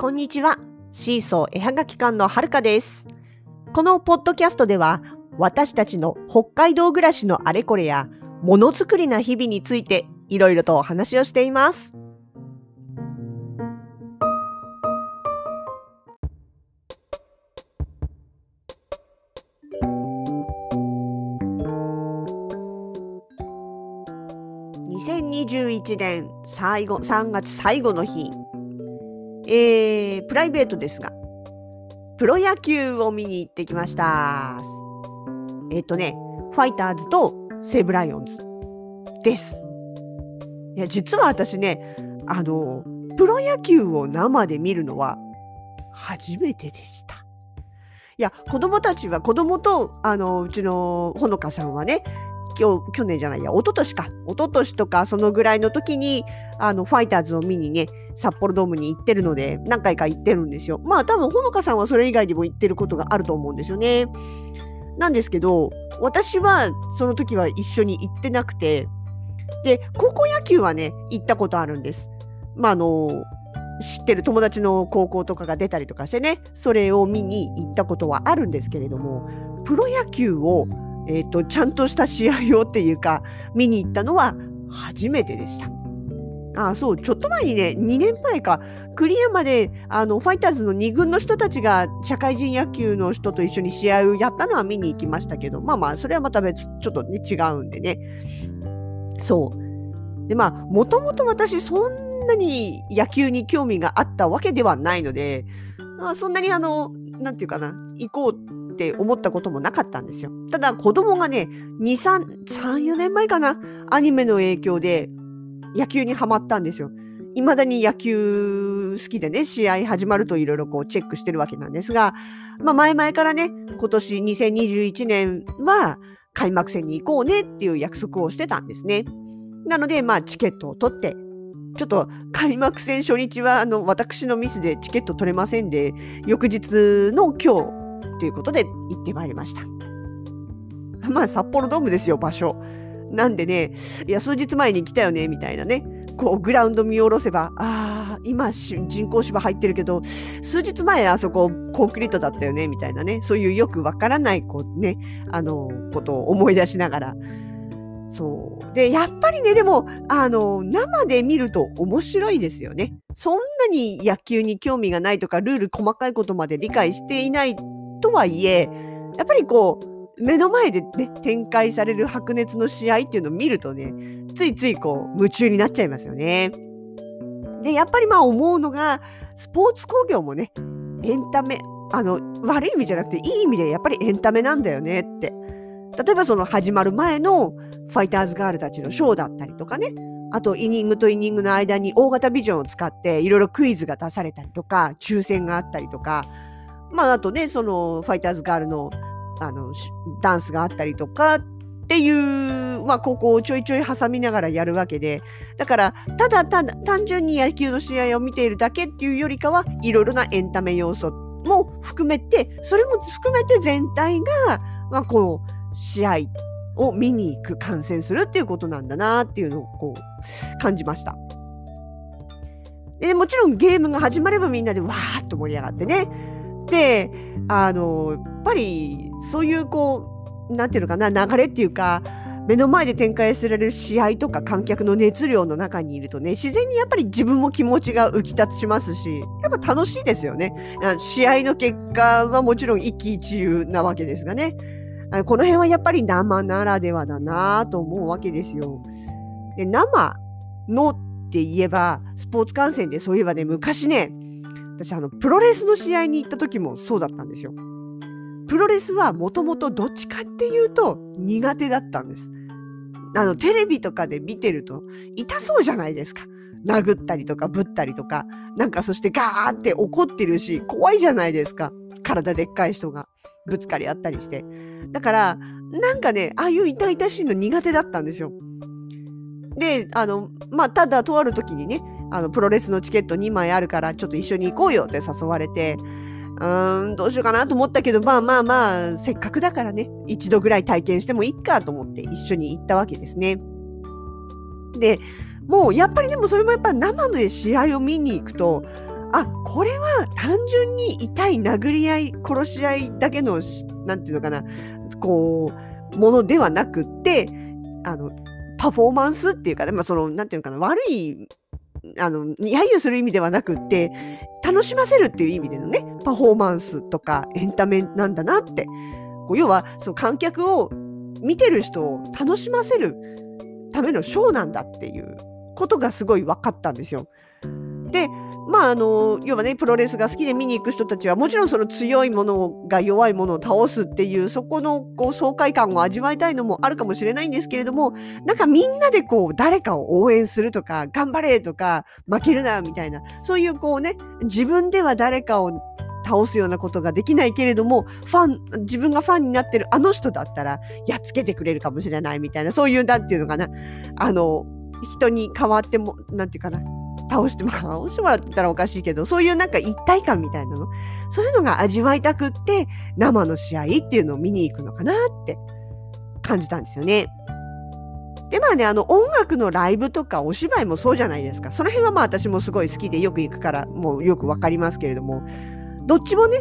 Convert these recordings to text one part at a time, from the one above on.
こんにちは。シーソー絵はがき館のはるかです。このポッドキャストでは、私たちの北海道暮らしのあれこれや、ものづくりな日々について、いろいろとお話をしています。2021年最後3月最後の日、えー、プライベートですが、プロ野球を見に行ってきました。えっ、とね、ファイターズと西武ライオンズです。いや、実は私ね、あの、プロ野球を生で見るのは初めてでした。いや、子供たちは、子供と、あの、うちのほのかさんはね、今日、去年じゃないや、一昨年か。一昨年とか、そのぐらいの時に、あの、ファイターズを見にね、札幌ドームに行ってるので、何回か行ってるんですよ。まあ、多分、ほのかさんはそれ以外にも行ってることがあると思うんですよね。なんですけど、私はその時は一緒に行ってなくて、で、高校野球はね、行ったことあるんです。まあ、あの、知ってる友達の高校とかが出たりとかしてね、それを見に行ったことはあるんですけれども、プロ野球をえーと、ちゃんとした試合をっていうか見に行ったのは初めてでした。あそうちょっと前にね2年前か栗山であのファイターズの2軍の人たちが社会人野球の人と一緒に試合をやったのは見に行きましたけどまあまあそれはまた別ちょっとね違うんでねそうでまあもともと私そんなに野球に興味があったわけではないので、まあ、そんなにあのなんていうかな行こうって思ったこともなかったんですよ。ただ子供がね、2、3、3、4年前かな、アニメの影響で野球にハマったんですよ。未だに野球好きでね、試合始まるといろいろこうチェックしてるわけなんですが、まあ前々からね、今年2021年は開幕戦に行こうねっていう約束をしてたんですね。なので、まあチケットを取って、ちょっと開幕戦初日はあの私のミスでチケット取れませんで、翌日の今日、ということで行ってまいりました。まあ札幌ドームですよ場所。なんでねいや数日前に来たよねみたいなねこうグラウンド見下ろせばああ今人工芝入ってるけど数日前あそこコンクリートだったよねみたいなねそういうよくわからないこうねあのことを思い出しながらそうでやっぱりねでもあの生で見ると面白いですよね。そんなに野球に興味がないとかルール細かいことまで理解していないとはいえ、やっぱりこう、目の前でね、展開される白熱の試合っていうのを見るとね、ついついこう、夢中になっちゃいますよね。で、やっぱりまあ思うのが、スポーツ工業もね、エンタメ、あの、悪い意味じゃなくて、いい意味でやっぱりエンタメなんだよねって。例えばその始まる前のファイターズガールたちのショーだったりとかね、あとイニングとイニングの間に大型ビジョンを使っていろいろクイズが出されたりとか、抽選があったりとか、まあ、あとね、その、ファイターズガールの、あの、ダンスがあったりとかっていう、まあ、ここをちょいちょい挟みながらやるわけで、だから、ただただ、単純に野球の試合を見ているだけっていうよりかは、いろいろなエンタメ要素も含めて、それも含めて全体が、まあ、こう、試合を見に行く、観戦するっていうことなんだなっていうのを、こう、感じました。で、もちろんゲームが始まればみんなでわーっと盛り上がってね、あの、やっぱり、そういうこう、なんていうのかな、流れっていうか、目の前で展開される試合とか観客の熱量の中にいるとね、自然にやっぱり自分も気持ちが浮き立ちますし、やっぱ楽しいですよね。試合の結果はもちろん一喜一憂なわけですがね。この辺はやっぱり生ならではだなと思うわけですよ。で生のって言えば、スポーツ観戦でそういえばね、昔ね、私あのプロレスの試合に行った時もそうだったんですよ。プロレスはもともとどっちかっていうと苦手だったんです。あのテレビとかで見てると痛そうじゃないですか。殴ったりとかぶったりとかなんかそしてガーって怒ってるし怖いじゃないですか。体でっかい人がぶつかり合ったりして。だからなんかねああいう痛々しいの苦手だったんですよ。であのまあただとある時にねあのプロレスのチケット2枚あるからちょっと一緒に行こうよって誘われてうーんどうしようかなと思ったけどまあまあまあせっかくだからね一度ぐらい体験してもいいかと思って一緒に行ったわけですね。でもうやっぱりでもそれもやっぱ生で試合を見に行くとあ、これは単純に痛い殴り合い、殺し合いだけの、なんていうのかな、こう、ものではなくって、あの、パフォーマンスっていうかね、まあ、その、なんていうのかな、悪い、あの、揶揄する意味ではなくって、楽しませるっていう意味でのね、パフォーマンスとかエンタメなんだなって。要は、その、観客を、見てる人を楽しませるためのショーなんだっていうことがすごい分かったんですよ。で、まああの要はねプロレスが好きで見に行く人たちはもちろんその強いものが弱いものを倒すっていうそこのこう爽快感を味わいたいのもあるかもしれないんですけれどもなんかみんなでこう誰かを応援するとか頑張れとか負けるなみたいなそういうこうね自分では誰かを倒すようなことができないけれどもファン自分がファンになってるあの人だったらやっつけてくれるかもしれないみたいなそういうなんていうのかなあの人に代わってもなんていうかな倒してもらう、倒してもらったらおかしいけど、そういうなんか一体感みたいなの、そういうのが味わいたくって、生の試合っていうのを見に行くのかなって感じたんですよね。で、まあね、あの、音楽のライブとかお芝居もそうじゃないですか。その辺はまあ私もすごい好きでよく行くから、もうよくわかりますけれども、どっちもね、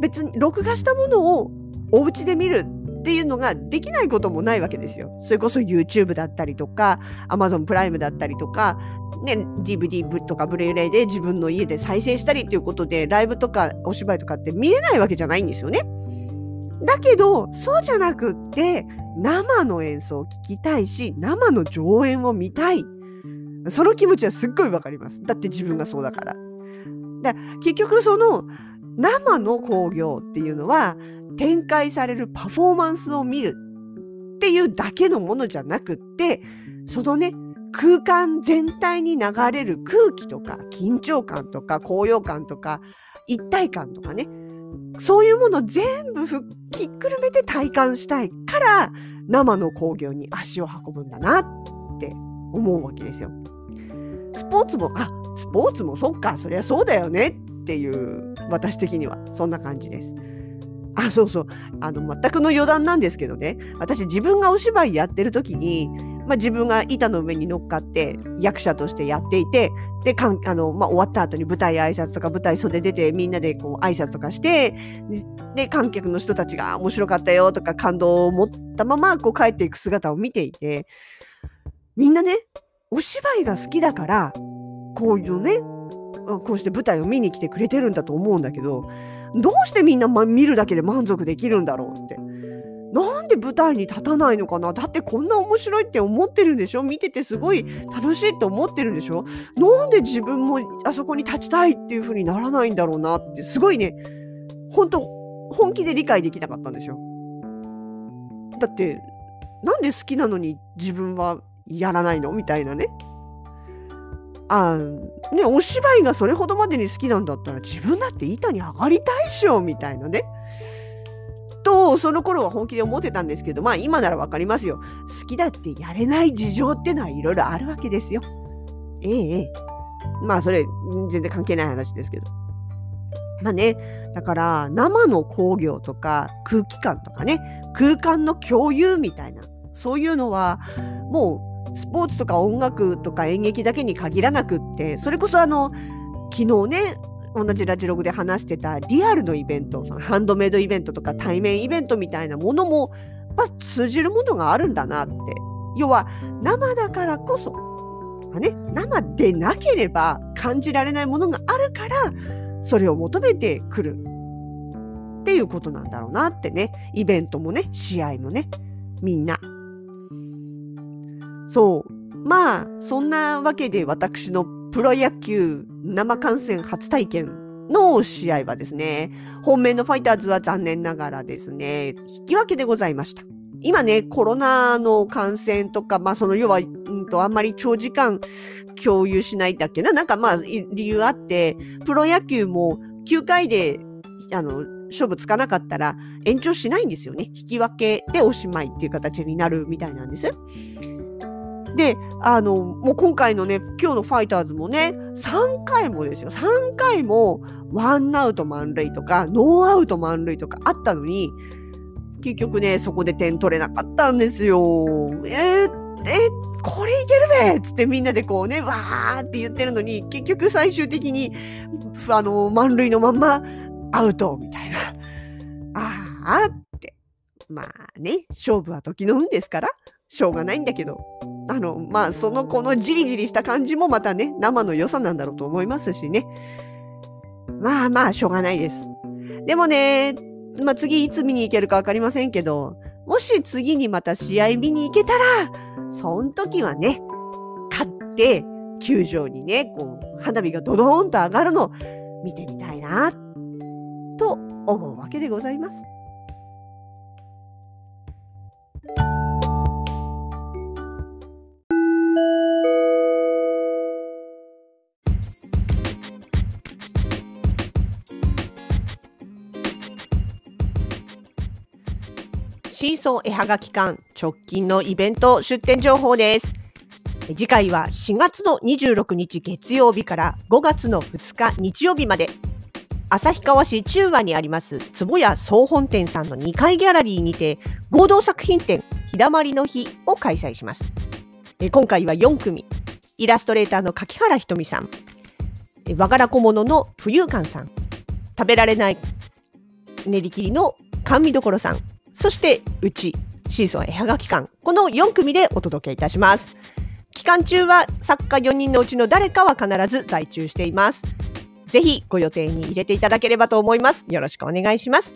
別に録画したものをお家で見るっていうのができないこともないわけですよ。それこそ YouTube だったりとか、Amazon プライムだったりとか、ね、DVD とかブレイレイで自分の家で再生したりっていうことで、ライブとかお芝居とかって見れないわけじゃないんですよね。だけど、そうじゃなくって、生の演奏を聴きたいし、生の上演を見たい。その気持ちはすっごいわかります。だって自分がそうだから。で結局その生の興行っていうのは展開されるパフォーマンスを見るっていうだけのものじゃなくって、そのね、空間全体に流れる空気とか緊張感とか高揚感とか一体感とかね、そういうもの全部ひっくるめて体感したいから生の工業に足を運ぶんだなって思うわけですよ。スポーツも、あ、スポーツもそっか、そりゃそうだよねっていう私的にはそんな感じです。あ、そうそう。あの、全くの余談なんですけどね。私、自分がお芝居やってる時に、まあ、自分が板の上に乗っかって役者としてやっていて、で、かんあの、まあ、終わった後に舞台挨拶とか舞台袖出てみんなでこう挨拶とかして、で、観客の人たちが面白かったよとか感動を持ったままこう帰っていく姿を見ていて、みんなね、お芝居が好きだから、こういうね、こうして舞台を見に来てくれてるんだと思うんだけど、どうしてみんな、ま、見るだけで満足できるんだろうって。なんで舞台に立たないのかなだってこんな面白いって思ってるんでしょ見ててすごい楽しいって思ってるんでしょなんで自分もあそこに立ちたいっていう風にならないんだろうなってすごいね、本当本気で理解できなかったんですよ。だって、なんで好きなのに自分はやらないの？みたいなね。あね、お芝居がそれほどまでに好きなんだったら自分だって板に上がりたいしょみたいなね。と、その頃は本気で思ってたんですけど、まあ今ならわかりますよ。好きだってやれない事情ってのはいろいろあるわけですよ。ええええ。まあそれ全然関係ない話ですけど。まあね、だから生の工業とか空気感とかね、空間の共有みたいな、そういうのはもうスポーツとか音楽とか演劇だけに限らなくってそれこそあの昨日ね同じラジログで話してたリアルのイベントそのハンドメイドイベントとか対面イベントみたいなものも、まあ、通じるものがあるんだなって。要は生だからこそとかね生でなければ感じられないものがあるからそれを求めてくる。っていうことなんだろうなってね。イベントもね試合もねみんな。そう。まあ、そんなわけで私のプロ野球生観戦初体験の試合はですね、本命のファイターズは残念ながらですね、引き分けでございました。今ね、コロナの感染とか、まあその要は、うんと、あんまり長時間共有しないだっけな。なんかまあ理由あって、プロ野球も9回で、あの、勝負つかなかったら延長しないんですよね。引き分けでおしまいっていう形になるみたいなんです。で、あの、もう今回のね、今日のファイターズもね、3回もですよ。3回もワンアウト満塁とか、ノーアウト満塁とかあったのに、結局ね、そこで点取れなかったんですよ。えー、えこれいけるべっつってみんなでこうね、わーって言ってるのに、結局最終的に、あの、満塁のまんま、アウトみたいな。あーって。まあね、勝負は時の運ですから、しょうがないんだけど。あの、まあ、そのこのじりじりした感じもまたね、生の良さなんだろうと思いますしね。まあまあ、しょうがないです。でもね、まあ次いつ見に行けるかわかりませんけど、もし次にまた試合見に行けたら、その時はね、勝って、球場にね、こう、花火がドドーンと上がるのを見てみたいな、と思うわけでございます。シーソー絵はがき館直近のイベント出店情報です。次回は4月の26日月曜日から5月の2日日曜日まで。旭川市中和にあります坪屋総本店さんの2階ギャラリーにて合同作品展日だまりの日を開催します。今回は4組。イラストレーターの柿原ひとみさん。和柄小物の冬館さん。食べられない練り切りの甘味どころさん。そしてうちシーソー絵はがき館。この4組でお届けいたします。期間中は作家4人のうちの誰かは必ず在中しています。ぜひご予定に入れていただければと思います。よろしくお願いします。